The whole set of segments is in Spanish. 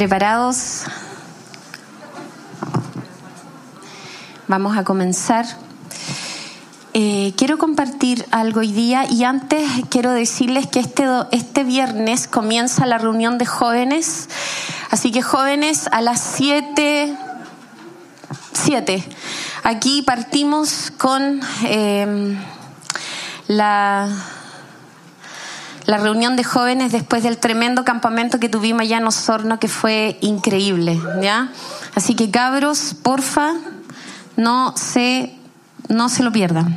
¿Preparados? Vamos a comenzar. Eh, quiero compartir algo hoy día y antes quiero decirles que este, este viernes comienza la reunión de jóvenes. Así que jóvenes a las 7, 7. Aquí partimos con eh, la la reunión de jóvenes después del tremendo campamento que tuvimos allá en Osorno, que fue increíble, ¿ya? Así que cabros, porfa, no se, no se lo pierdan.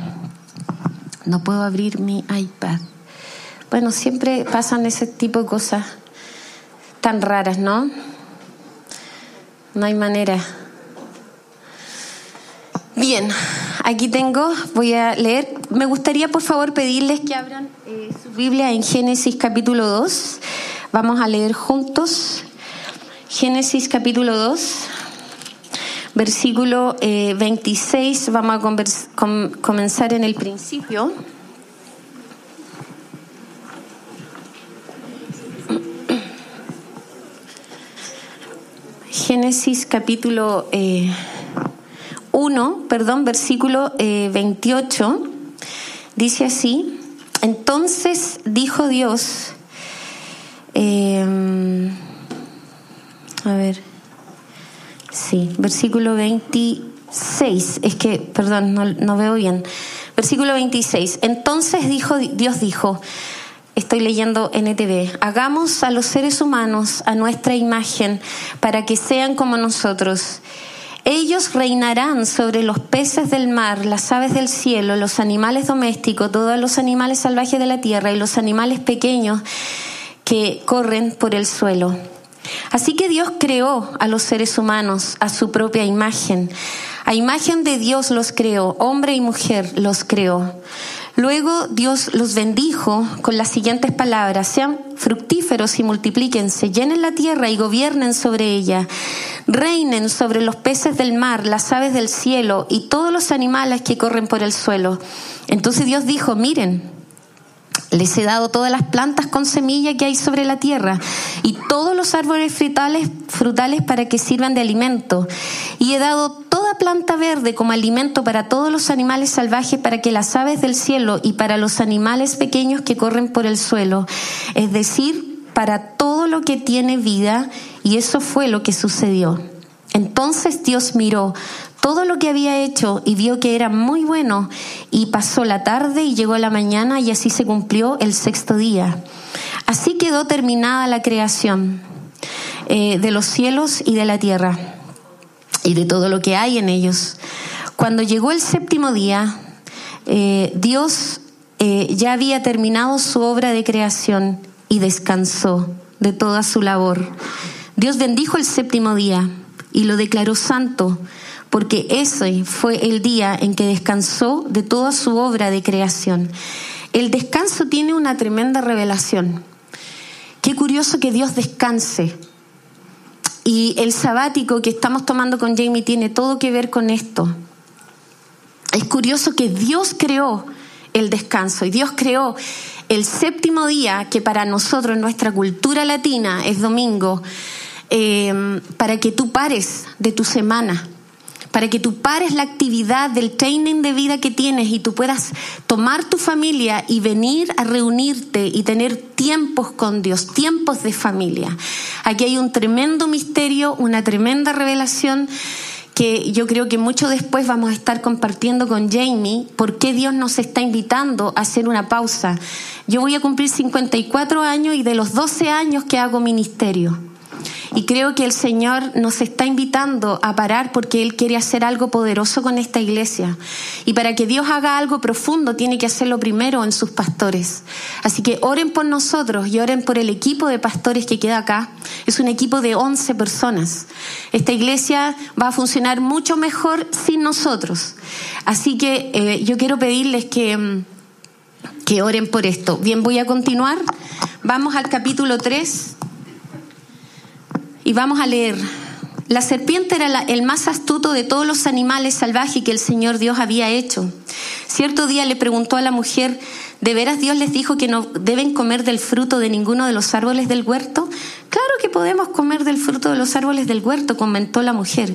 No puedo abrir mi iPad. Bueno, siempre pasan ese tipo de cosas tan raras, ¿no? No hay manera. Bien, aquí tengo, voy a leer. Me gustaría por favor pedirles que abran eh, su Biblia en Génesis capítulo 2. Vamos a leer juntos. Génesis capítulo 2, versículo 26. Eh, Vamos a comenzar en el principio. Génesis capítulo eh, 1, perdón, versículo 28, eh, dice así, entonces dijo Dios, eh, a ver, sí, versículo 26, es que, perdón, no, no veo bien, versículo 26, entonces dijo, Dios dijo, Estoy leyendo NTV. Hagamos a los seres humanos a nuestra imagen para que sean como nosotros ellos reinarán sobre los peces del mar, las aves del cielo, los animales domésticos, todos los animales salvajes de la tierra y los animales pequeños que corren por el suelo. Así que Dios creó a los seres humanos a su propia imagen. A imagen de Dios los creó, hombre y mujer los creó. Luego Dios los bendijo con las siguientes palabras, sean fructíferos y multiplíquense, llenen la tierra y gobiernen sobre ella, reinen sobre los peces del mar, las aves del cielo y todos los animales que corren por el suelo. Entonces Dios dijo, miren, les he dado todas las plantas con semilla que hay sobre la tierra y todos los árboles frutales, frutales para que sirvan de alimento. Y he dado planta verde como alimento para todos los animales salvajes, para que las aves del cielo y para los animales pequeños que corren por el suelo, es decir, para todo lo que tiene vida. Y eso fue lo que sucedió. Entonces Dios miró todo lo que había hecho y vio que era muy bueno y pasó la tarde y llegó la mañana y así se cumplió el sexto día. Así quedó terminada la creación eh, de los cielos y de la tierra y de todo lo que hay en ellos. Cuando llegó el séptimo día, eh, Dios eh, ya había terminado su obra de creación y descansó de toda su labor. Dios bendijo el séptimo día y lo declaró santo porque ese fue el día en que descansó de toda su obra de creación. El descanso tiene una tremenda revelación. Qué curioso que Dios descanse. Y el sabático que estamos tomando con Jamie tiene todo que ver con esto. Es curioso que Dios creó el descanso y Dios creó el séptimo día, que para nosotros en nuestra cultura latina es domingo, eh, para que tú pares de tu semana para que tú pares la actividad del training de vida que tienes y tú puedas tomar tu familia y venir a reunirte y tener tiempos con Dios, tiempos de familia. Aquí hay un tremendo misterio, una tremenda revelación que yo creo que mucho después vamos a estar compartiendo con Jamie por qué Dios nos está invitando a hacer una pausa. Yo voy a cumplir 54 años y de los 12 años que hago ministerio. Y creo que el Señor nos está invitando a parar porque Él quiere hacer algo poderoso con esta iglesia. Y para que Dios haga algo profundo, tiene que hacerlo primero en sus pastores. Así que oren por nosotros y oren por el equipo de pastores que queda acá. Es un equipo de 11 personas. Esta iglesia va a funcionar mucho mejor sin nosotros. Así que eh, yo quiero pedirles que mm, que oren por esto. Bien, voy a continuar. Vamos al capítulo 3. Y vamos a leer. La serpiente era el más astuto de todos los animales salvajes que el Señor Dios había hecho. Cierto día le preguntó a la mujer, ¿de veras Dios les dijo que no deben comer del fruto de ninguno de los árboles del huerto? Claro que podemos comer del fruto de los árboles del huerto, comentó la mujer.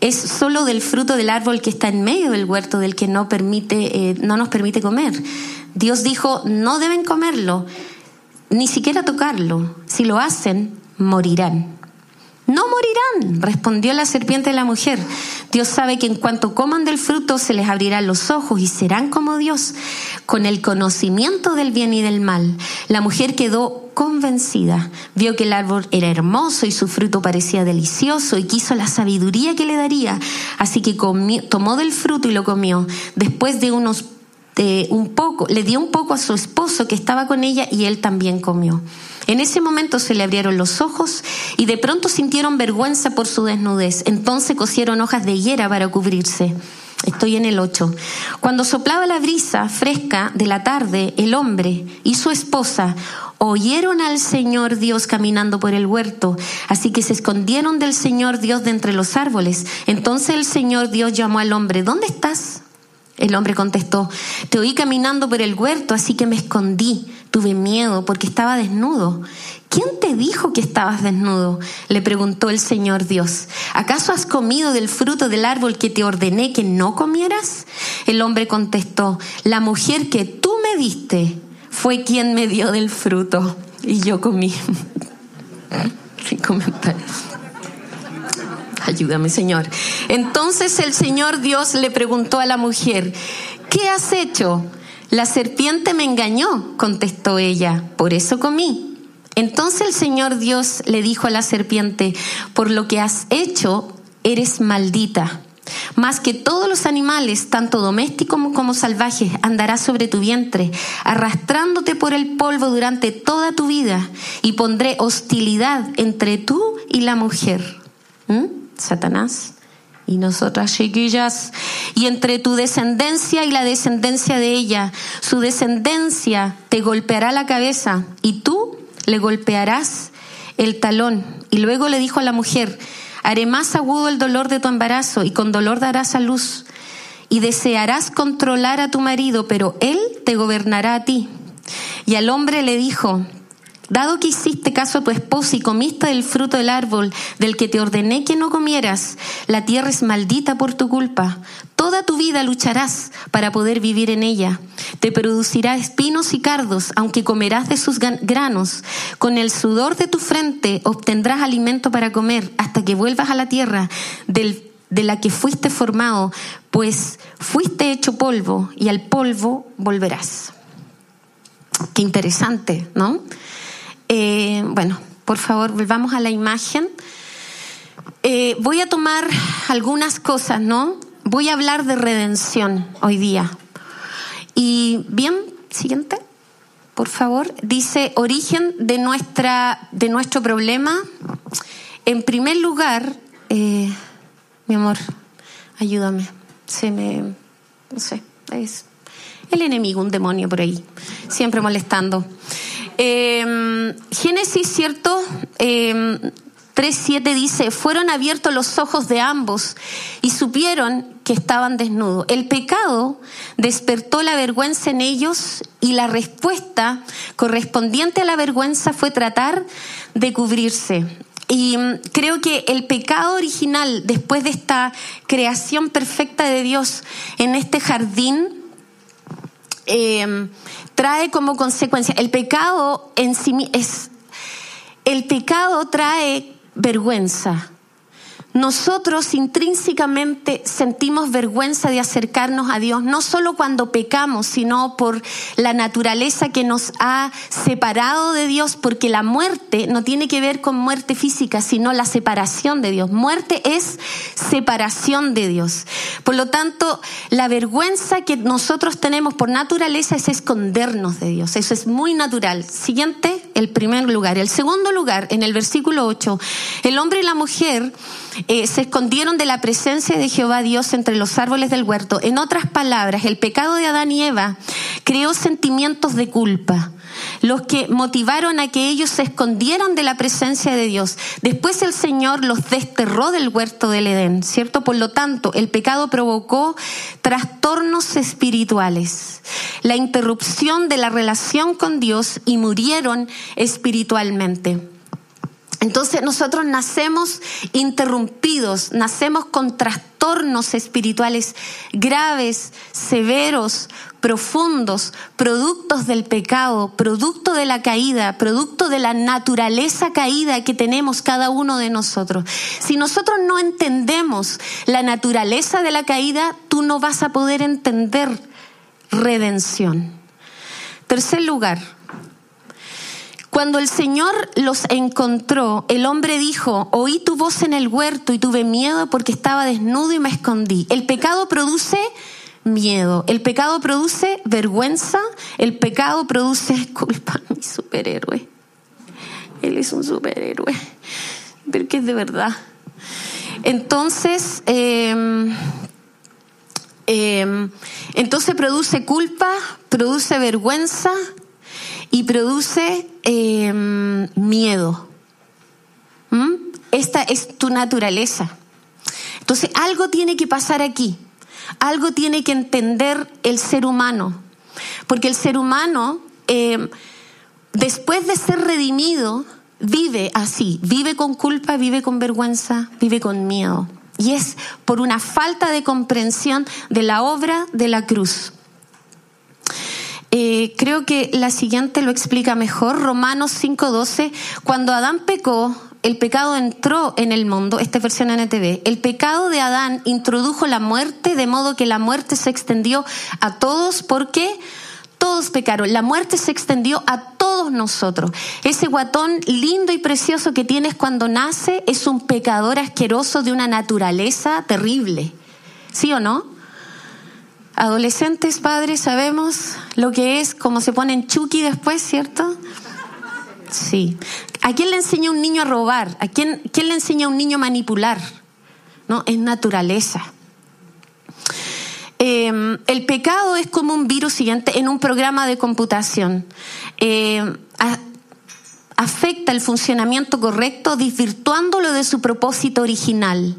Es solo del fruto del árbol que está en medio del huerto del que no, permite, eh, no nos permite comer. Dios dijo, no deben comerlo, ni siquiera tocarlo. Si lo hacen, morirán. No morirán, respondió la serpiente a la mujer. Dios sabe que en cuanto coman del fruto se les abrirán los ojos y serán como Dios, con el conocimiento del bien y del mal. La mujer quedó convencida, vio que el árbol era hermoso y su fruto parecía delicioso y quiso la sabiduría que le daría, así que tomó del fruto y lo comió. Después de unos de un poco, le dio un poco a su esposo que estaba con ella y él también comió. En ese momento se le abrieron los ojos y de pronto sintieron vergüenza por su desnudez. Entonces cosieron hojas de higuera para cubrirse. Estoy en el 8. Cuando soplaba la brisa fresca de la tarde, el hombre y su esposa oyeron al Señor Dios caminando por el huerto, así que se escondieron del Señor Dios de entre los árboles. Entonces el Señor Dios llamó al hombre, ¿dónde estás? El hombre contestó, te oí caminando por el huerto, así que me escondí. Tuve miedo porque estaba desnudo. ¿Quién te dijo que estabas desnudo? Le preguntó el Señor Dios. ¿Acaso has comido del fruto del árbol que te ordené que no comieras? El hombre contestó, la mujer que tú me diste fue quien me dio del fruto y yo comí. Sin. Ayúdame, Señor. Entonces el Señor Dios le preguntó a la mujer, ¿qué has hecho? La serpiente me engañó, contestó ella, por eso comí. Entonces el Señor Dios le dijo a la serpiente, por lo que has hecho, eres maldita. Más que todos los animales, tanto domésticos como salvajes, andarás sobre tu vientre, arrastrándote por el polvo durante toda tu vida, y pondré hostilidad entre tú y la mujer. ¿Mm? Satanás y nosotras chiquillas, y entre tu descendencia y la descendencia de ella, su descendencia te golpeará la cabeza y tú le golpearás el talón. Y luego le dijo a la mujer, haré más agudo el dolor de tu embarazo y con dolor darás a luz y desearás controlar a tu marido, pero él te gobernará a ti. Y al hombre le dijo, Dado que hiciste caso a tu esposa y comiste del fruto del árbol del que te ordené que no comieras, la tierra es maldita por tu culpa. Toda tu vida lucharás para poder vivir en ella. Te producirá espinos y cardos, aunque comerás de sus granos. Con el sudor de tu frente obtendrás alimento para comer hasta que vuelvas a la tierra de la que fuiste formado, pues fuiste hecho polvo y al polvo volverás. Qué interesante, ¿no? Eh, bueno, por favor, volvamos a la imagen. Eh, voy a tomar algunas cosas, ¿no? Voy a hablar de redención hoy día. Y bien, siguiente, por favor. Dice origen de nuestra, de nuestro problema. En primer lugar, eh, mi amor, ayúdame. Se me, no sé, es el enemigo, un demonio por ahí, siempre molestando. Eh, Génesis, ¿cierto? Eh, 3.7 dice, fueron abiertos los ojos de ambos y supieron que estaban desnudos. El pecado despertó la vergüenza en ellos y la respuesta correspondiente a la vergüenza fue tratar de cubrirse. Y mm, creo que el pecado original, después de esta creación perfecta de Dios en este jardín, eh, trae como consecuencia, el pecado en sí es, el pecado trae vergüenza. Nosotros intrínsecamente sentimos vergüenza de acercarnos a Dios, no solo cuando pecamos, sino por la naturaleza que nos ha separado de Dios, porque la muerte no tiene que ver con muerte física, sino la separación de Dios. Muerte es separación de Dios. Por lo tanto, la vergüenza que nosotros tenemos por naturaleza es escondernos de Dios. Eso es muy natural. Siguiente, el primer lugar. El segundo lugar, en el versículo 8, el hombre y la mujer eh, se escondieron de la presencia de Jehová Dios entre los árboles del huerto. En otras palabras, el pecado de Adán y Eva creó sentimientos de culpa los que motivaron a que ellos se escondieran de la presencia de Dios. Después el Señor los desterró del huerto del Edén, ¿cierto? Por lo tanto, el pecado provocó trastornos espirituales, la interrupción de la relación con Dios y murieron espiritualmente. Entonces nosotros nacemos interrumpidos, nacemos con trastornos espirituales graves, severos, profundos, productos del pecado, producto de la caída, producto de la naturaleza caída que tenemos cada uno de nosotros. Si nosotros no entendemos la naturaleza de la caída, tú no vas a poder entender redención. Tercer lugar, cuando el Señor los encontró, el hombre dijo, oí tu voz en el huerto y tuve miedo porque estaba desnudo y me escondí. El pecado produce miedo, el pecado produce vergüenza, el pecado produce culpa. Mi superhéroe. Él es un superhéroe, pero que es de verdad. Entonces, em, em, entonces produce culpa, produce vergüenza, y produce em, miedo. ¿Mm? Esta es tu naturaleza. Entonces algo tiene que pasar aquí, algo tiene que entender el ser humano, porque el ser humano, em, después de ser redimido, vive así, vive con culpa, vive con vergüenza, vive con miedo. Y es por una falta de comprensión de la obra de la cruz. Eh, creo que la siguiente lo explica mejor. Romanos 5:12, cuando Adán pecó, el pecado entró en el mundo, esta es versión NTV, el pecado de Adán introdujo la muerte, de modo que la muerte se extendió a todos porque todos pecaron. La muerte se extendió a todos nosotros. Ese guatón lindo y precioso que tienes cuando nace es un pecador asqueroso de una naturaleza terrible. ¿Sí o no? Adolescentes, padres, sabemos lo que es, como se ponen chuki después, ¿cierto? Sí. ¿A quién le enseña un niño a robar? ¿A quién, quién le enseña a un niño a manipular? ¿No? Es naturaleza. Em, el pecado es como un virus siguiente en un programa de computación. Em, afecta el funcionamiento correcto, desvirtuándolo de su propósito original.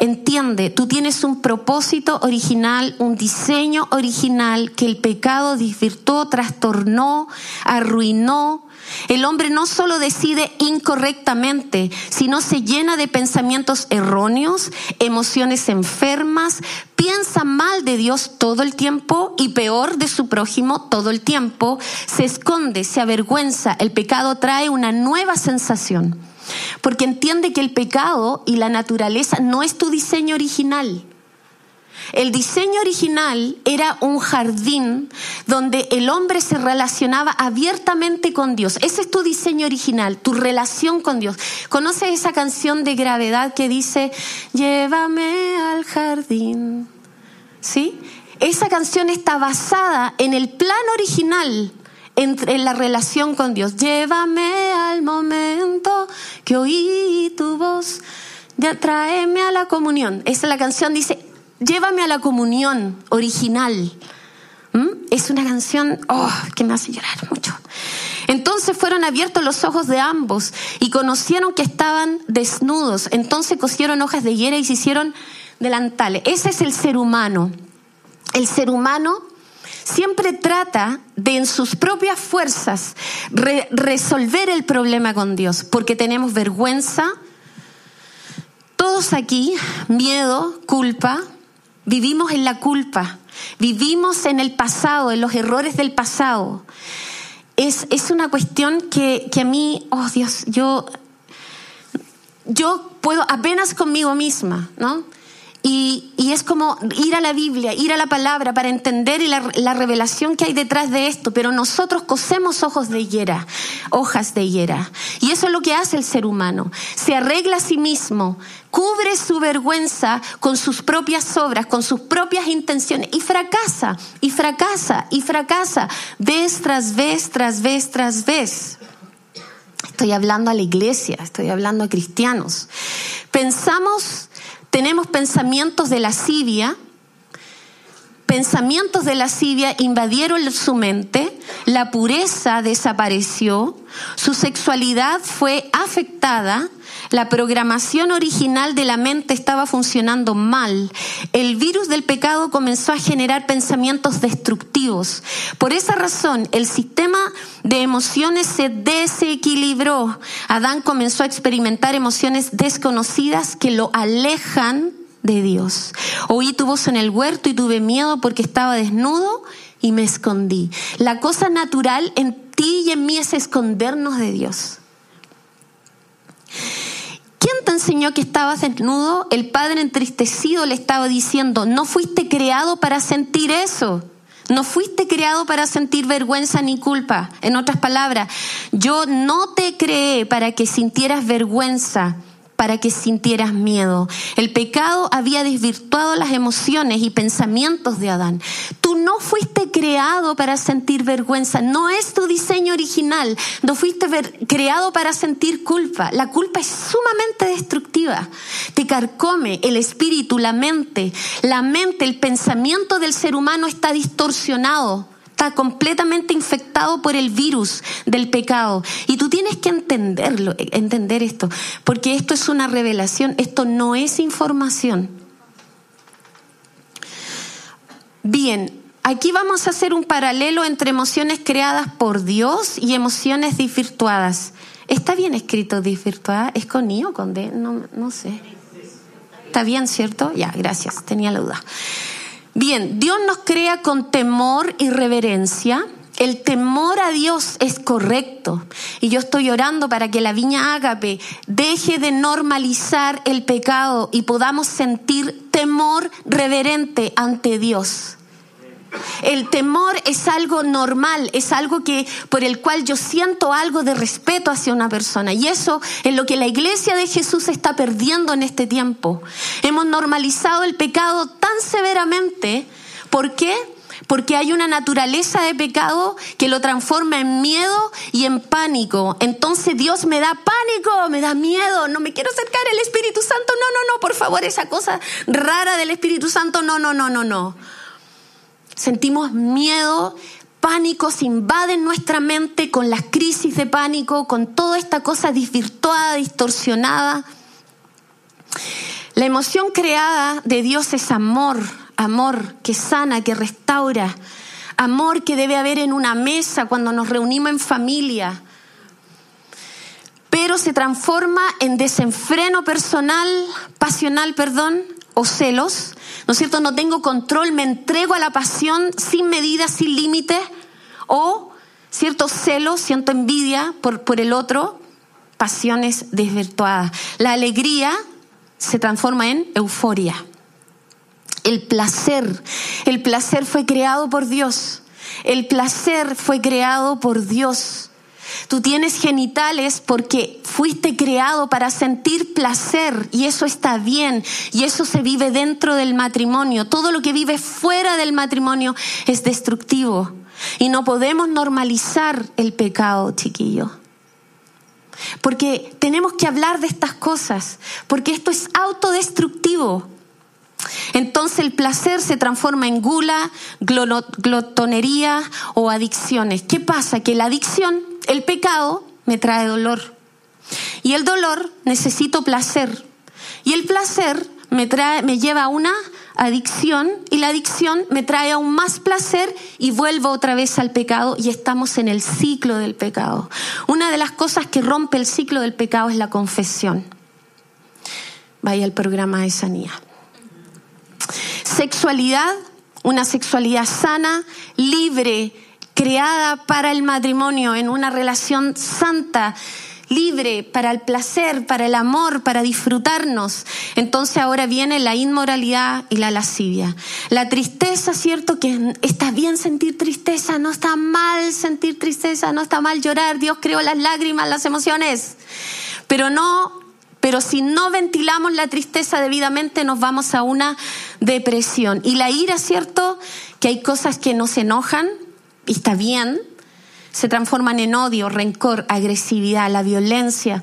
Entiende, tú tienes un propósito original, un diseño original que el pecado desvirtuó, trastornó, arruinó. El hombre no solo decide incorrectamente, sino se llena de pensamientos erróneos, emociones enfermas, piensa mal de Dios todo el tiempo y peor de su prójimo todo el tiempo, se esconde, se avergüenza. El pecado trae una nueva sensación porque entiende que el pecado y la naturaleza no es tu diseño original. El diseño original era un jardín donde el hombre se relacionaba abiertamente con Dios. Ese es tu diseño original, tu relación con Dios. ¿Conoces esa canción de gravedad que dice, llévame al jardín? ¿Sí? Esa canción está basada en el plan original en, la relación con Dios. Llévame al momento que oí tu voz, de tráeme a la comunión. Esa la canción dice, llévame a la comunión original. ¿Mm? Es una canción oh, que me hace llorar mucho. Entonces fueron abiertos los ojos de ambos y conocieron que estaban desnudos. Entonces cosieron hojas de higuera y se hicieron delantales. Ese es el ser humano. El ser humano siempre trata de en sus propias fuerzas resolver el problema con Dios, porque tenemos vergüenza, todos aquí, miedo, culpa, vivimos en la culpa, vivimos en el pasado, en los errores del pasado. Es, es una cuestión que, que a mí, oh Dios, yo, yo puedo apenas conmigo misma, ¿no? Y, es como ir a la Biblia, ir a la palabra para entender la, revelación que hay detrás de esto. Pero nosotros cosemos ojos de higuera, hojas de higuera. Y eso es lo que hace el ser humano. Se arregla a sí mismo, cubre su vergüenza con sus propias obras, con sus propias intenciones. Y fracasa, y fracasa, y fracasa, vez tras vez, tras vez, tras vez. Estoy hablando a la iglesia, estoy hablando a cristianos. Pensamos tenemos pensamientos de lascivia, pensamientos de lascivia invadieron su mente, la pureza desapareció, su sexualidad fue afectada, la programación original de la mente estaba funcionando mal, el virus del pecado comenzó a generar pensamientos destructivos. Por esa razón, el sistema de emociones se desequilibró. Adán comenzó a experimentar emociones desconocidas que lo alejan Dios. Oí tu voz en el huerto y tuve miedo porque estaba desnudo y me escondí. La cosa natural en ti y en mí es escondernos de Dios. ¿Quién te enseñó que estabas desnudo? El padre entristecido le estaba diciendo, no fuiste creado para sentir eso. No fuiste creado para sentir vergüenza ni culpa. En otras palabras, yo no te creé para que sintieras vergüenza para que sintieras miedo. El pecado había desvirtuado las emociones y pensamientos de Adán. Tú no fuiste creado para sentir vergüenza, no es tu diseño original, no fuiste creado para sentir culpa. La culpa es sumamente destructiva, te carcome el espíritu, la mente, la mente, el pensamiento del ser humano está distorsionado está completamente infectado por el virus del pecado. Y tú tienes que entenderlo, entender esto, porque esto es una revelación, esto no es información. Bien, aquí vamos a hacer un paralelo entre emociones creadas por Dios y emociones desvirtuadas. ¿Está bien escrito desvirtuada? ¿Es con I o con D? No, no sé. ¿Está bien, cierto? Ya, gracias, tenía la duda. Bien, Dios nos crea con temor y reverencia. El temor a Dios es correcto. Y yo estoy orando para que la viña ágape deje de normalizar el pecado y podamos sentir temor reverente ante Dios. El temor es algo normal, es algo que por el cual yo siento algo de respeto hacia una persona y eso es lo que la iglesia de Jesús está perdiendo en este tiempo. Hemos normalizado el pecado tan severamente, ¿por qué? Porque hay una naturaleza de pecado que lo transforma en miedo y en pánico. Entonces Dios me da pánico, me da miedo, no me quiero acercar al Espíritu Santo, no, no, no, por favor, esa cosa rara del Espíritu Santo, no, no, no, no, no sentimos miedo, pánico se invaden nuestra mente con las crisis de pánico, con toda esta cosa desvirtuada, distorsionada. La emoción creada de Dios es amor, amor que sana, que restaura, amor que debe haber en una mesa cuando nos reunimos en familia, pero se transforma en desenfreno personal, pasional, perdón, o celos, ¿no es cierto? No tengo control, me entrego a la pasión sin medida, sin límites, o cierto celos, siento envidia por, por el otro, pasiones desvirtuadas. La alegría se transforma en euforia. El placer, el placer fue creado por Dios. El placer fue creado por Dios. Tú tienes genitales porque fuiste creado para sentir placer y eso está bien y eso se vive dentro del matrimonio. Todo lo que vive fuera del matrimonio es destructivo y no podemos normalizar el pecado, chiquillo. Porque tenemos que hablar de estas cosas, porque esto es autodestructivo. Entonces el placer se transforma en gula, glotonería o adicciones. ¿Qué pasa? Que la adicción el pecado me trae dolor. Y el dolor necesito placer. Y el placer me, trae, me lleva a una adicción y la adicción me trae aún más placer y vuelvo otra vez al pecado y estamos en el ciclo del pecado. Una de las cosas que rompe el ciclo del pecado es la confesión. Vaya al programa de sanidad. Sexualidad, una sexualidad sana, libre, creada para el matrimonio, en una relación santa, libre para el placer, para el amor, para disfrutarnos. Entonces ahora viene la inmoralidad y la lascivia. La tristeza, ¿cierto? Que está bien sentir tristeza, no está mal sentir tristeza, no está mal llorar. Dios creó las lágrimas, las emociones. Pero no, pero si no ventilamos la tristeza debidamente nos vamos a una depresión. Y la ira, ¿cierto? Que hay cosas que nos enojan, y está bien, se transforman en odio, rencor, agresividad, la violencia.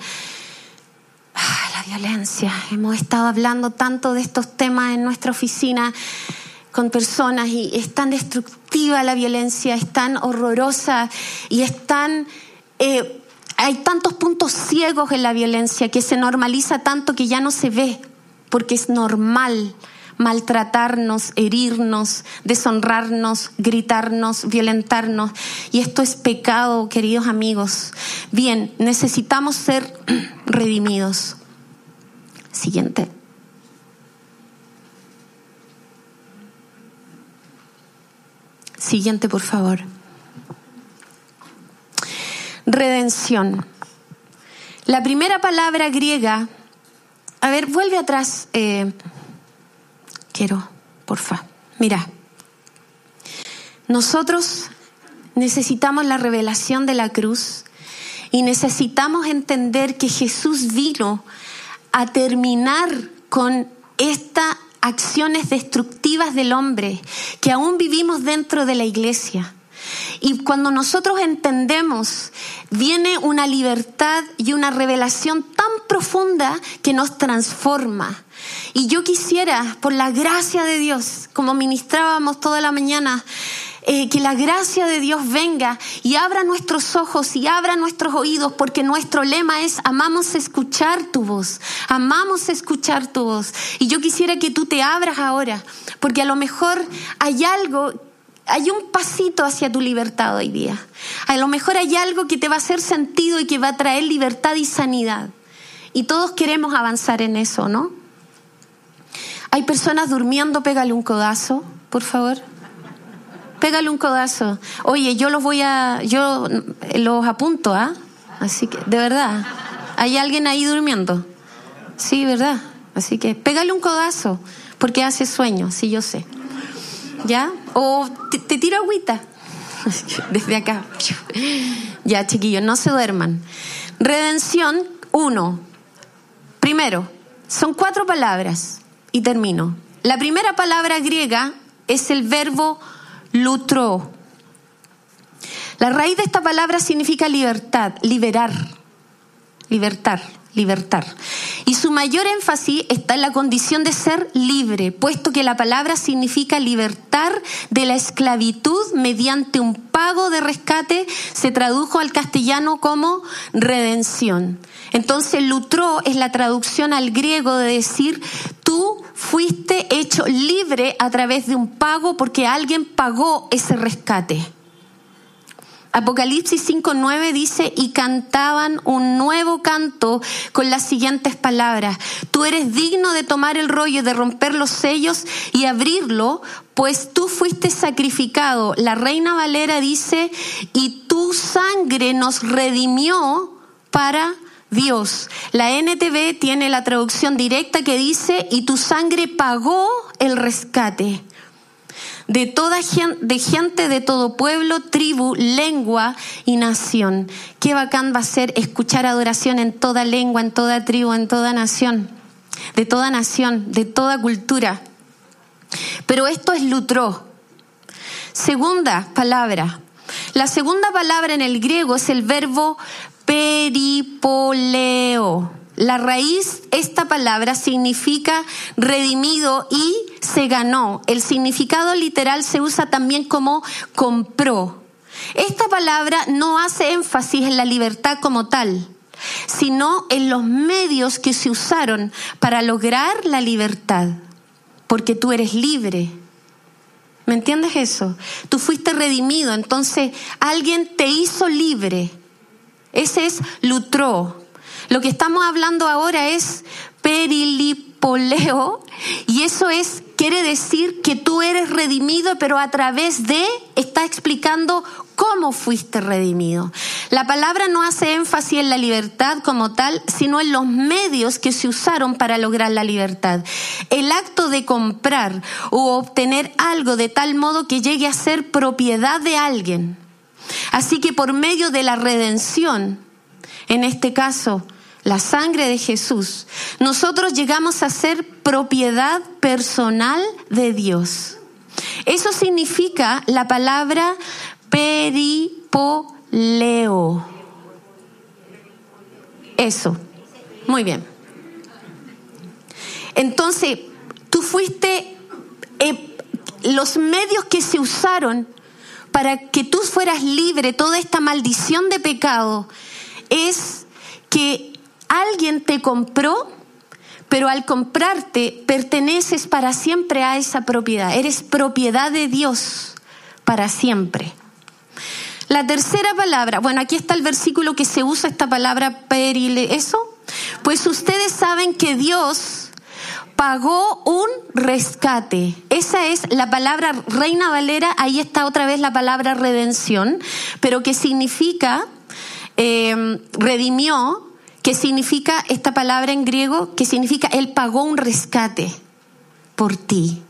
Ah, la violencia. Hemos estado hablando tanto de estos temas en nuestra oficina con personas y es tan destructiva la violencia, es tan horrorosa y es tan eh, Hay tantos puntos ciegos en la violencia que se normaliza tanto que ya no se ve, porque es normal maltratarnos, herirnos, deshonrarnos, gritarnos, violentarnos. Y esto es pecado, queridos amigos. Bien, necesitamos ser redimidos. Siguiente. Siguiente, por favor. Redención. La primera palabra griega, a ver, vuelve atrás. Eh, quiero, porfa. Mira, nosotros necesitamos la revelación de la cruz y necesitamos entender que Jesús vino a terminar con estas acciones destructivas del hombre que aún vivimos dentro de la iglesia. Y cuando nosotros entendemos, viene una libertad y una revelación tan profunda que nos transforma. Y yo quisiera, por la gracia de Dios, como ministrábamos toda la mañana, eh, que la gracia de Dios venga y abra nuestros ojos y abra nuestros oídos, porque nuestro lema es amamos escuchar tu voz, amamos escuchar tu voz. Y yo quisiera que tú te abras ahora, porque a lo mejor hay algo hay un pasito hacia tu libertad hoy día. A lo mejor hay algo que te va a hacer sentido y que va a traer libertad y sanidad. Y todos queremos avanzar en eso, ¿no? Hay personas durmiendo, pégale un codazo, por favor. Pégale un codazo. Oye, yo los voy a, yo los apunto, ¿ah? Así que, de verdad, hay alguien ahí durmiendo. Sí, ¿verdad? Así que pégale un codazo, porque hace sueño, sí, yo sé. ¿Ya? O te, tiro agüita. Desde acá. Ya, chiquillos, no se duerman. Redención, uno. Primero, son cuatro palabras y termino. La primera palabra griega es el verbo lutro. La raíz de esta palabra significa libertad, liberar, libertar libertar. Y su mayor énfasis está en la condición de ser libre, puesto que la palabra significa libertar de la esclavitud mediante un pago de rescate, se tradujo al castellano como redención. Entonces, lutro es la traducción al griego de decir, tú fuiste hecho libre a través de un pago porque alguien pagó ese rescate. Apocalipsis 5.9 dice, y cantaban un nuevo canto con las siguientes palabras. Tú eres digno de tomar el rollo, de romper los sellos y abrirlo, pues tú fuiste sacrificado. La reina Valera dice, y tu sangre nos redimió para Dios. La NTV tiene la traducción directa que dice, y tu sangre pagó el rescate de toda gente, de gente de todo pueblo, tribu, lengua y nación. Qué bacán va a ser escuchar adoración en toda lengua, en toda tribu, en toda nación, de toda nación, de toda cultura. Pero esto es lutró. Segunda palabra. La segunda palabra en el griego es el verbo peripoleo la raíz, esta palabra significa redimido y se ganó. El significado literal se usa también como compró. Esta palabra no hace énfasis en la libertad como tal, sino en los medios que se usaron para lograr la libertad, porque tú eres libre. ¿Me entiendes eso? Tú fuiste redimido, entonces alguien te hizo libre. Ese es lutró. Lo que estamos hablando ahora es perilipoleo y eso es quiere decir que tú eres redimido, pero a través de está explicando cómo fuiste redimido. La palabra no hace énfasis en la libertad como tal, sino en los medios que se usaron para lograr la libertad. El acto de comprar o obtener algo de tal modo que llegue a ser propiedad de alguien. Así que por medio de la redención, en este caso, la sangre de Jesús, nosotros llegamos a ser propiedad personal de Dios. Eso significa la palabra peripoleo. Eso. Muy bien. Entonces, tú fuiste eh, los medios que se usaron para que tú fueras libre, toda esta maldición de pecado, es que alguien te compró, pero al comprarte perteneces para siempre a esa propiedad. Eres propiedad de Dios para siempre. La tercera palabra, bueno, aquí está el versículo que se usa esta palabra perile, ¿eso? Pues ustedes saben que Dios pagó un rescate. Esa es la palabra Reina Valera, ahí está otra vez la palabra redención, pero que significa, eh, redimió, que significa esta palabra en griego, que significa Él pagó un rescate por ti,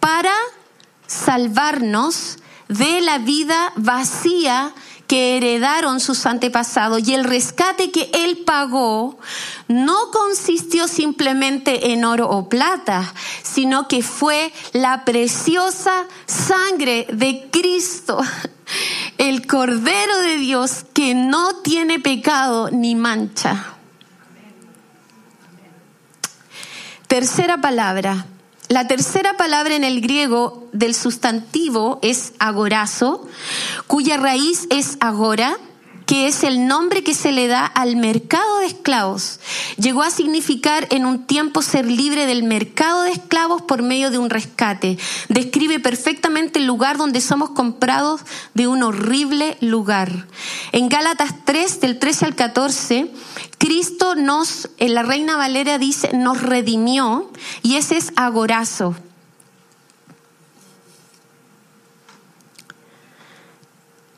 para salvarnos de la vida vacía que heredaron sus antepasados y el rescate que él pagó no consistió simplemente en oro o plata, sino que fue la preciosa sangre de Cristo, el Cordero de Dios que no tiene pecado ni mancha. Tercera palabra, la tercera palabra en el griego del sustantivo es agorazo, cuya raíz es agora, que es el nombre que se le da al mercado de esclavos. Llegó a significar en un tiempo ser libre del mercado de esclavos por medio de un rescate. Describe perfectamente el lugar donde somos comprados de un horrible lugar. En Gálatas 3, del 13 al 14, Cristo nos, en la Reina Valera dice, nos redimió y ese es agorazo.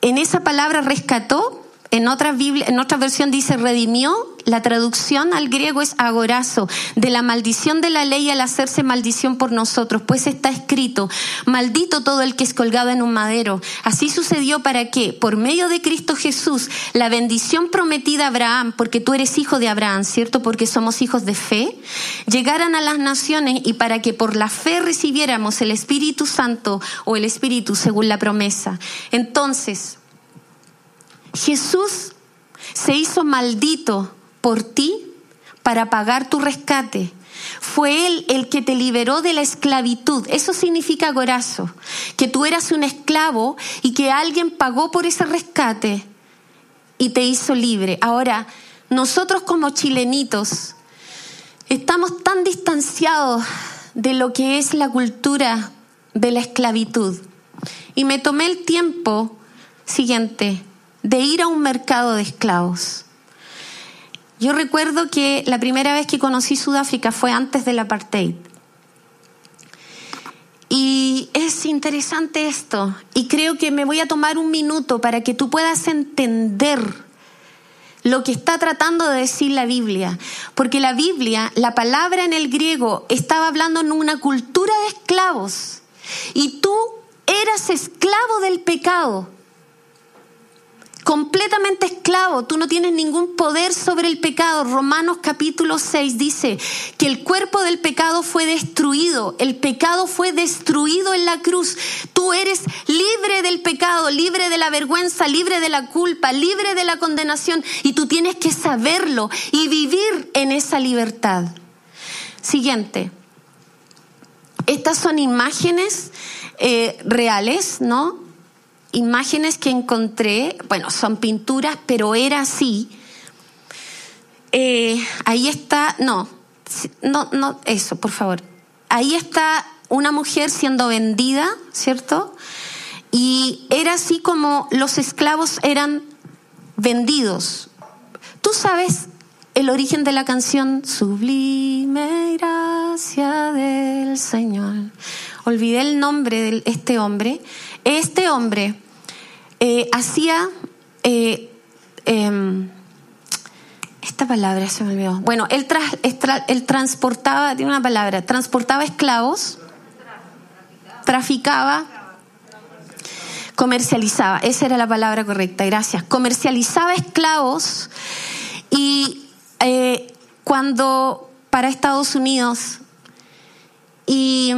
En esa palabra rescató en otra, Biblia, en otra versión dice redimió, la traducción al griego es agorazo, de la maldición de la ley al hacerse maldición por nosotros, pues está escrito, maldito todo el que es colgado en un madero. Así sucedió para que, por medio de Cristo Jesús, la bendición prometida a Abraham, porque tú eres hijo de Abraham, ¿cierto? Porque somos hijos de fe, llegaran a las naciones y para que por la fe recibiéramos el Espíritu Santo o el Espíritu según la promesa. Entonces, Jesús se hizo maldito por ti para pagar tu rescate. Fue Él el que te liberó de la esclavitud. Eso significa gorazo, que tú eras un esclavo y que alguien pagó por ese rescate y te hizo libre. Ahora, nosotros como chilenitos estamos tan distanciados de lo que es la cultura de la esclavitud. Y me tomé el tiempo siguiente de ir a un mercado de esclavos. Yo recuerdo que la primera vez que conocí Sudáfrica fue antes del apartheid. Y es interesante esto, y creo que me voy a tomar un minuto para que tú puedas entender lo que está tratando de decir la Biblia. Porque la Biblia, la palabra en el griego, estaba hablando en una cultura de esclavos. Y tú eras esclavo del pecado completamente esclavo, tú no tienes ningún poder sobre el pecado. Romanos capítulo 6 dice que el cuerpo del pecado fue destruido, el pecado fue destruido en la cruz. Tú eres libre del pecado, libre de la vergüenza, libre de la culpa, libre de la condenación y tú tienes que saberlo y vivir en esa libertad. Siguiente. Estas son imágenes eh, reales, ¿no? Imágenes que encontré, bueno, son pinturas, pero era así. Eh, ahí está, no, no, no, eso, por favor. Ahí está una mujer siendo vendida, ¿cierto? Y era así como los esclavos eran vendidos. Tú sabes el origen de la canción Sublime gracia del Señor. Olvidé el nombre de este hombre. Este hombre eh, hacía, eh, em, esta palabra se me olvidó, bueno, él, transportaba, tiene una palabra, transportaba esclavos, traficaba, comercializaba, esa era la palabra correcta, gracias, comercializaba esclavos y eh, cuando para Estados Unidos y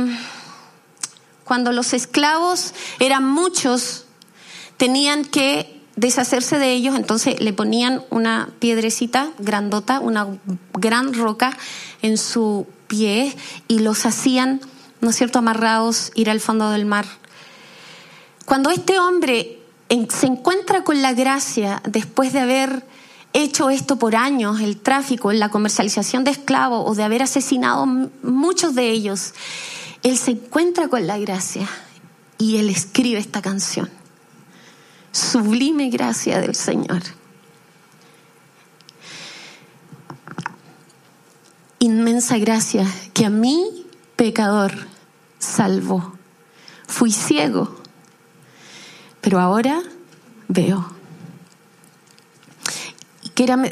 cuando los esclavos eran muchos, tenían que deshacerse de ellos, entonces le ponían una piedrecita grandota, una gran roca en su pie y los hacían, ¿no es cierto?, amarrados, ir al fondo del mar. Cuando este hombre se encuentra con la gracia después de haber hecho esto por años, el tráfico, la comercialización de esclavos o de haber asesinado muchos de ellos, él se encuentra con la gracia y él escribe esta canción. Sublime gracia del Señor. Inmensa gracia que a mí, pecador, salvó. Fui ciego, pero ahora veo.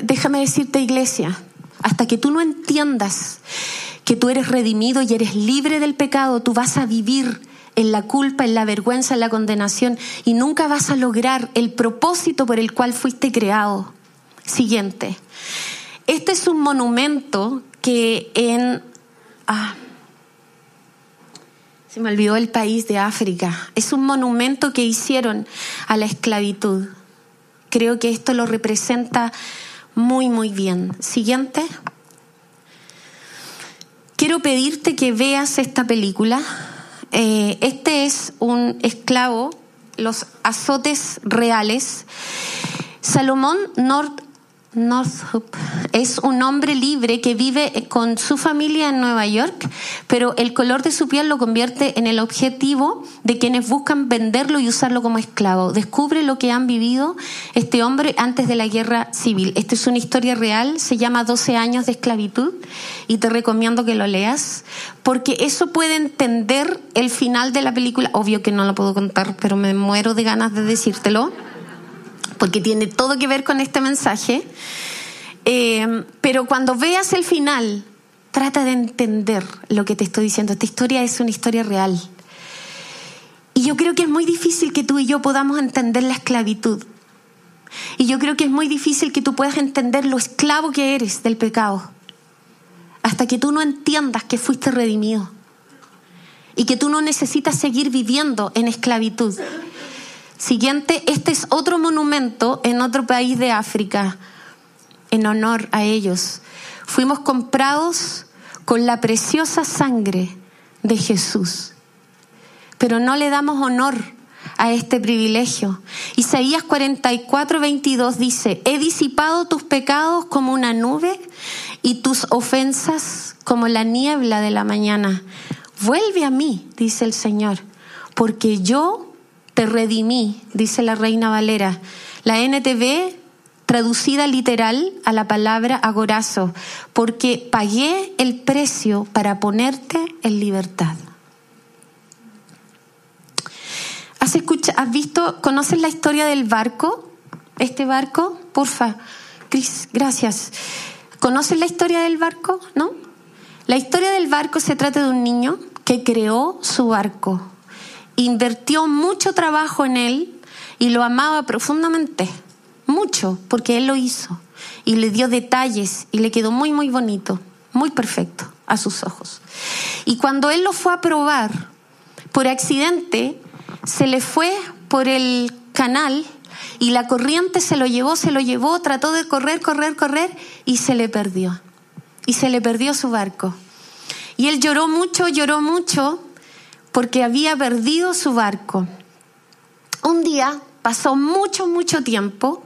déjame decirte, iglesia, hasta que tú no entiendas que tú eres redimido y eres libre del pecado, tú vas a vivir en la culpa, en la vergüenza, en la condenación y nunca vas a lograr el propósito por el cual fuiste creado. Siguiente. Este es un monumento que en... Ah, se me olvidó el país de África. Es un monumento que hicieron a la esclavitud. Creo que esto lo representa muy, muy bien. Siguiente. Quiero pedirte que veas esta película. Eh, este es un esclavo, los azotes reales. Salomón North Northup es un hombre libre que vive con su familia en Nueva York, pero el color de su piel lo convierte en el objetivo de quienes buscan venderlo y usarlo como esclavo. Descubre lo que han vivido este hombre antes de la guerra civil. Esta es una historia real, se llama 12 años de esclavitud y te recomiendo que lo leas porque eso puede entender el final de la película. Obvio que no lo puedo contar, pero me muero de ganas de decírtelo porque tiene todo que ver con este mensaje. Eh, pero cuando veas el final, trata de entender lo que te estoy diciendo. Esta historia es una historia real. Y yo creo que es muy difícil que tú y yo podamos entender la esclavitud. Y yo creo que es muy difícil que tú puedas entender lo esclavo que eres del pecado. Hasta que tú no entiendas que fuiste redimido. Y que tú no necesitas seguir viviendo en esclavitud. Siguiente, este es otro monumento en otro país de África, en honor a ellos. Fuimos comprados con la preciosa sangre de Jesús, pero no le damos honor a este privilegio. Isaías 44, 22 dice, he disipado tus pecados como una nube y tus ofensas como la niebla de la mañana. Vuelve a mí, dice el Señor, porque yo te redimí, dice la reina Valera. La NTV traducida literal a la palabra agorazo, porque pagué el precio para ponerte en libertad. ¿Has, escuchado, ¿Has visto, conoces la historia del barco? Este barco, porfa, Cris, gracias. ¿Conoces la historia del barco? ¿No? La historia del barco se trata de un niño que creó su barco invirtió mucho trabajo en él y lo amaba profundamente, mucho, porque él lo hizo y le dio detalles y le quedó muy, muy bonito, muy perfecto a sus ojos. Y cuando él lo fue a probar, por accidente, se le fue por el canal y la corriente se lo llevó, se lo llevó, trató de correr, correr, correr y se le perdió. Y se le perdió su barco. Y él lloró mucho, lloró mucho porque había perdido su barco. Un día pasó mucho, mucho tiempo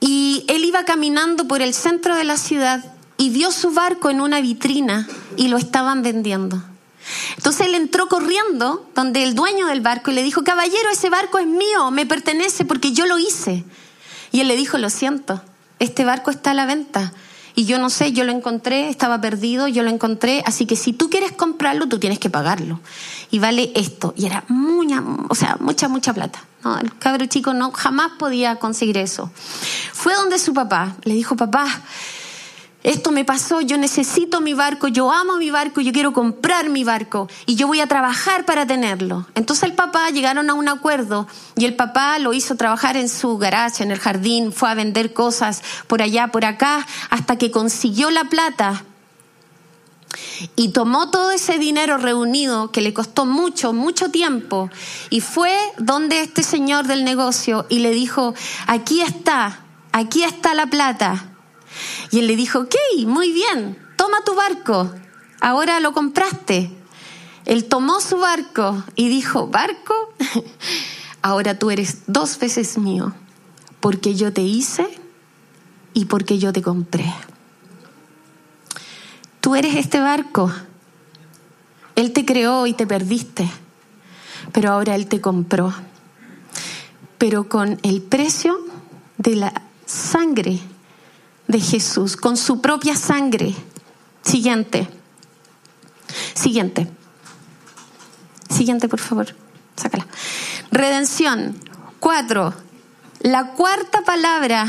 y él iba caminando por el centro de la ciudad y vio su barco en una vitrina y lo estaban vendiendo. Entonces él entró corriendo donde el dueño del barco y le dijo, caballero, ese barco es mío, me pertenece porque yo lo hice. Y él le dijo, lo siento, este barco está a la venta. Y yo no sé, yo lo encontré, estaba perdido, yo lo encontré, así que si tú quieres comprarlo, tú tienes que pagarlo. Y vale esto. Y era mucha, o sea, mucha, mucha plata. El cabro chico no jamás podía conseguir eso. Fue donde su papá, le dijo, papá, esto me pasó, yo necesito mi barco, yo amo mi barco, yo quiero comprar mi barco y yo voy a trabajar para tenerlo. Entonces el papá llegaron a un acuerdo y el papá lo hizo trabajar en su garaje, en el jardín, fue a vender cosas por allá, por acá, hasta que consiguió la plata y tomó todo ese dinero reunido que le costó mucho, mucho tiempo y fue donde este señor del negocio y le dijo, aquí está, aquí está la plata y él le dijo, ok, muy bien, toma tu barco, ahora lo compraste. Él tomó su barco y dijo, barco, ahora tú eres dos veces mío, porque yo te hice y porque yo te compré. Tú eres este barco. Él te creó y te perdiste, pero ahora Él te compró. Pero con el precio de la sangre de Jesús, con su propia sangre. Siguiente. Siguiente. Siguiente, por favor. Sácala. Redención. Cuatro. La cuarta palabra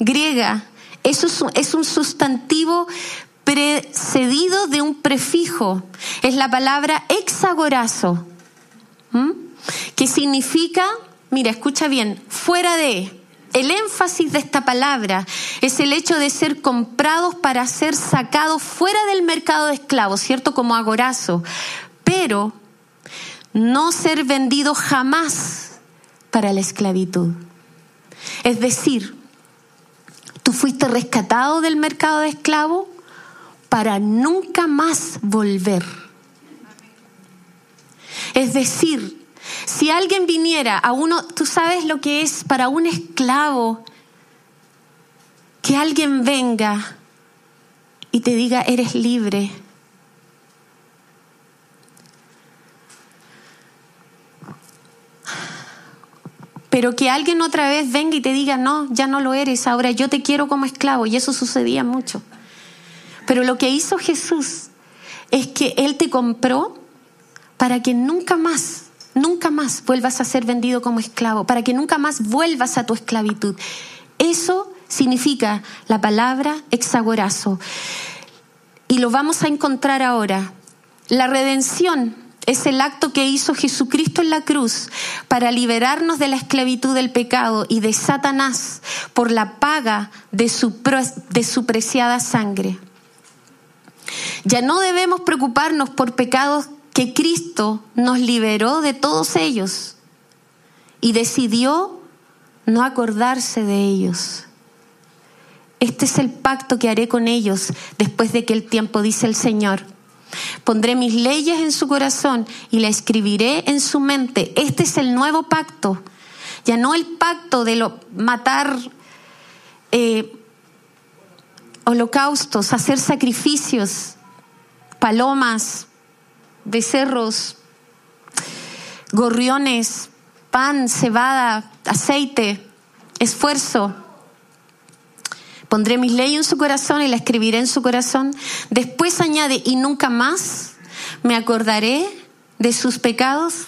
griega es un sustantivo precedido de un prefijo. Es la palabra hexagorazo, que significa, mira, escucha bien, fuera de. El énfasis de esta palabra es el hecho de ser comprados para ser sacados fuera del mercado de esclavos, ¿cierto? Como agorazo. Pero no ser vendido jamás para la esclavitud. Es decir, tú fuiste rescatado del mercado de esclavos para nunca más volver. Es decir, si alguien viniera a uno, tú sabes lo que es para un esclavo que alguien venga y te diga, eres libre. Pero que alguien otra vez venga y te diga, no, ya no lo eres, ahora yo te quiero como esclavo. Y eso sucedía mucho. Pero lo que hizo Jesús es que Él te compró para que nunca más, nunca más vuelvas a ser vendido como esclavo, para que nunca más vuelvas a tu esclavitud. Eso significa la palabra hexagorazo. Y lo vamos a encontrar ahora. La redención es el acto que hizo Jesucristo en la cruz para liberarnos de la esclavitud del pecado y de Satanás por la paga de su, de su preciada sangre. Ya no debemos preocuparnos por pecados que Cristo nos liberó de todos ellos y decidió no acordarse de ellos. Este es el pacto que haré con ellos después de que el tiempo, dice el Señor. Pondré mis leyes en su corazón y la escribiré en su mente. Este es el nuevo pacto. Ya no el pacto de matar eh, holocaustos, hacer sacrificios, palomas, becerros, gorriones, pan, cebada, aceite, esfuerzo. Pondré mis leyes en su corazón y la escribiré en su corazón. Después añade, y nunca más me acordaré de sus pecados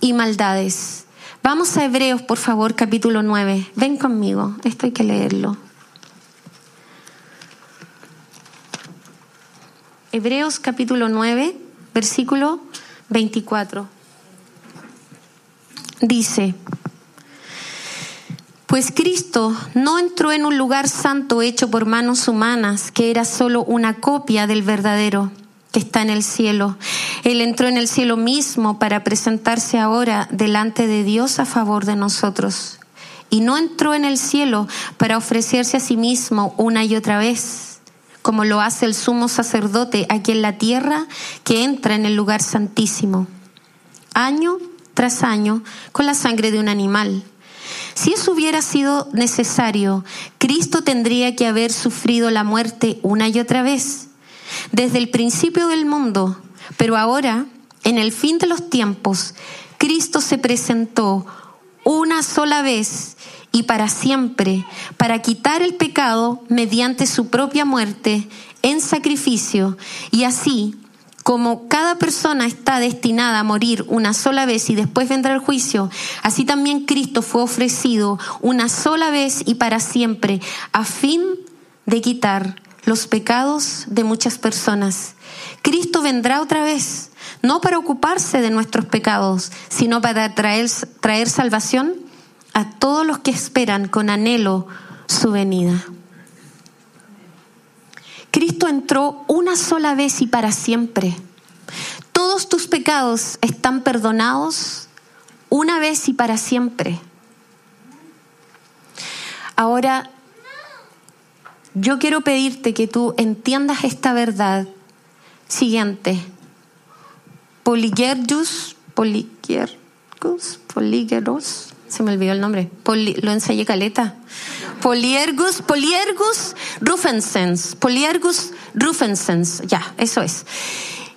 y maldades. Vamos a Hebreos, por favor, capítulo 9. Ven conmigo, esto hay que leerlo. Hebreos capítulo 9, versículo 24. Dice, pues Cristo no entró en un lugar santo hecho por manos humanas, que era solo una copia del verdadero que está en el cielo. Él entró en el cielo mismo para presentarse ahora delante de Dios a favor de nosotros. Y no entró en el cielo para ofrecerse a sí mismo una y otra vez, como lo hace el sumo sacerdote aquí en la tierra que entra en el lugar santísimo, año tras año, con la sangre de un animal si eso hubiera sido necesario, Cristo tendría que haber sufrido la muerte una y otra vez, desde el principio del mundo. Pero ahora, en el fin de los tiempos, Cristo se presentó una sola vez y para siempre para quitar el pecado mediante su propia muerte en sacrificio y así como cada persona está destinada a morir una sola vez y después vendrá el juicio, así también Cristo fue ofrecido una sola vez y para siempre a fin de quitar los pecados de muchas personas. Cristo vendrá otra vez, no para ocuparse de nuestros pecados, sino para traer, traer salvación a todos los que esperan con anhelo su venida. Cristo entró una sola vez y para siempre. Todos tus pecados están perdonados una vez y para siempre. Ahora, yo quiero pedirte que tú entiendas esta verdad siguiente. Poligergus, Poligergus, Poligeros, se me olvidó el nombre, lo ensayé caleta. Poliergus, Poliergus rufensens, Poliergus rufensens, ya, eso es.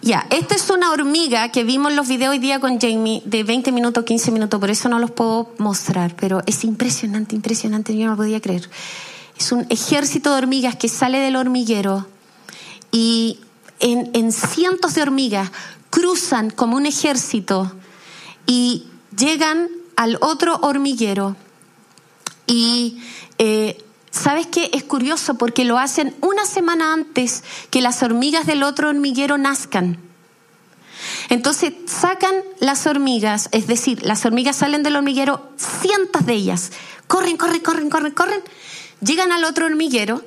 Ya, esta es una hormiga que vimos los videos hoy día con Jamie de 20 minutos, 15 minutos, por eso no los puedo mostrar, pero es impresionante, impresionante, yo no lo podía creer. Es un ejército de hormigas que sale del hormiguero y en, en cientos de hormigas cruzan como un ejército y llegan al otro hormiguero y eh, ¿sabes qué? Es curioso porque lo hacen una semana antes que las hormigas del otro hormiguero nazcan. Entonces sacan las hormigas, es decir, las hormigas salen del hormiguero, cientos de ellas, corren, corren, corren, corren, corren, llegan al otro hormiguero,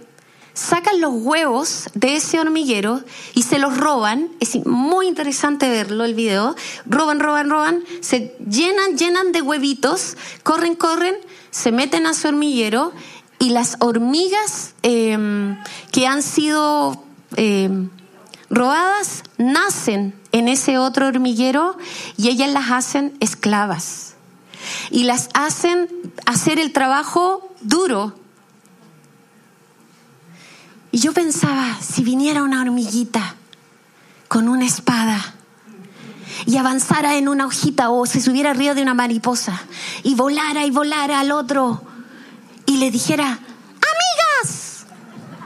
sacan los huevos de ese hormiguero y se los roban. Es muy interesante verlo, el video. Roban, roban, roban, se llenan, llenan de huevitos, corren, corren, se meten a su hormiguero y las hormigas em, que han sido em, robadas nacen en ese otro hormiguero y ellas las hacen esclavas y las hacen hacer el trabajo duro. Y yo pensaba, si viniera una hormiguita con una espada, y avanzara en una hojita o se subiera arriba de una mariposa y volara y volara al otro y le dijera, amigas,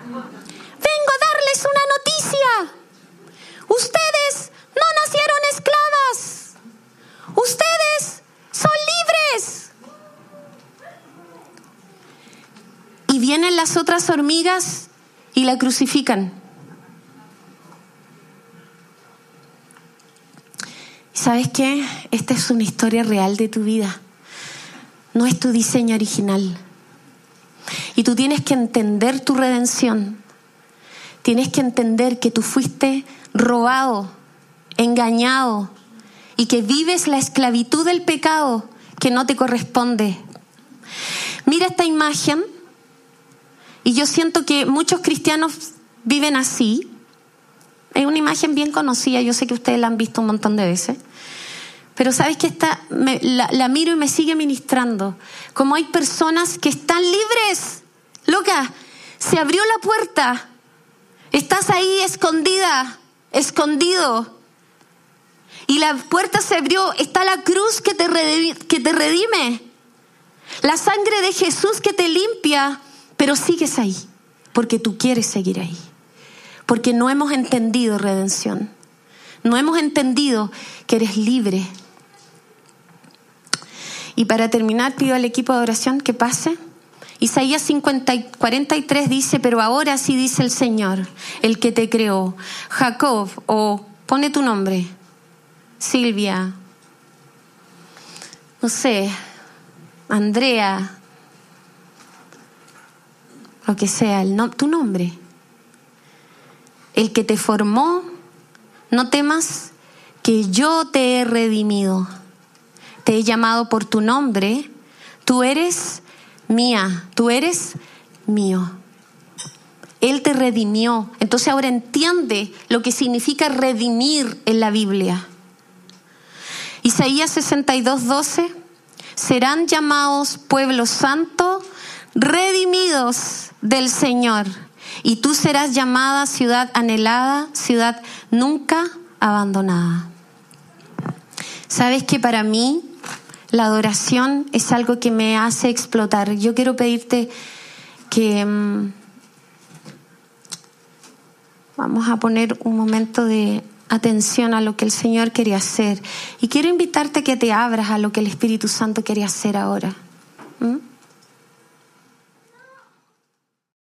vengo a darles una noticia. Ustedes no nacieron esclavas. Ustedes son libres. Y vienen las otras hormigas y la crucifican. ¿Sabes qué? Esta es una historia real de tu vida. No es tu diseño original. Y tú tienes que entender tu redención. Tienes que entender que tú fuiste robado, engañado y que vives la esclavitud del pecado que no te corresponde. Mira esta imagen y yo siento que muchos cristianos viven así es una imagen bien conocida, yo sé que ustedes la han visto un montón de veces. Pero sabes que esta, la, la, miro y me sigue ministrando. Como hay personas que están libres. Loca, se abrió la puerta. Estás ahí escondida, escondido. Y la puerta se abrió. Está la cruz que te, que te redime. La sangre de Jesús que te limpia. Pero sigues ahí. Porque tú quieres seguir ahí porque no hemos entendido redención. No hemos entendido que eres libre. Y para terminar, pido al equipo de oración que pase. Isaías 50, 43 dice, pero ahora sí dice el Señor, el que te creó, Jacob, o pone tu nombre, Silvia, no sé, Andrea, lo que sea, tu nombre el que te formó, no temas que yo te he redimido, te he llamado por tu nombre, tú eres mía, tú eres mío. Él te redimió. Entonces ahora entiende lo que significa redimir en la Biblia. Isaías 62, 12. Serán llamados pueblo santo, redimidos del Señor y tú serás llamada ciudad anhelada, ciudad nunca abandonada. Sabes que para mí la adoración es algo que me hace explotar. Yo quiero pedirte que mm, vamos a poner un momento de atención a lo que el Señor quería hacer. Y quiero invitarte a que te abras a lo que el Espíritu Santo quería hacer ahora. ¿Mm?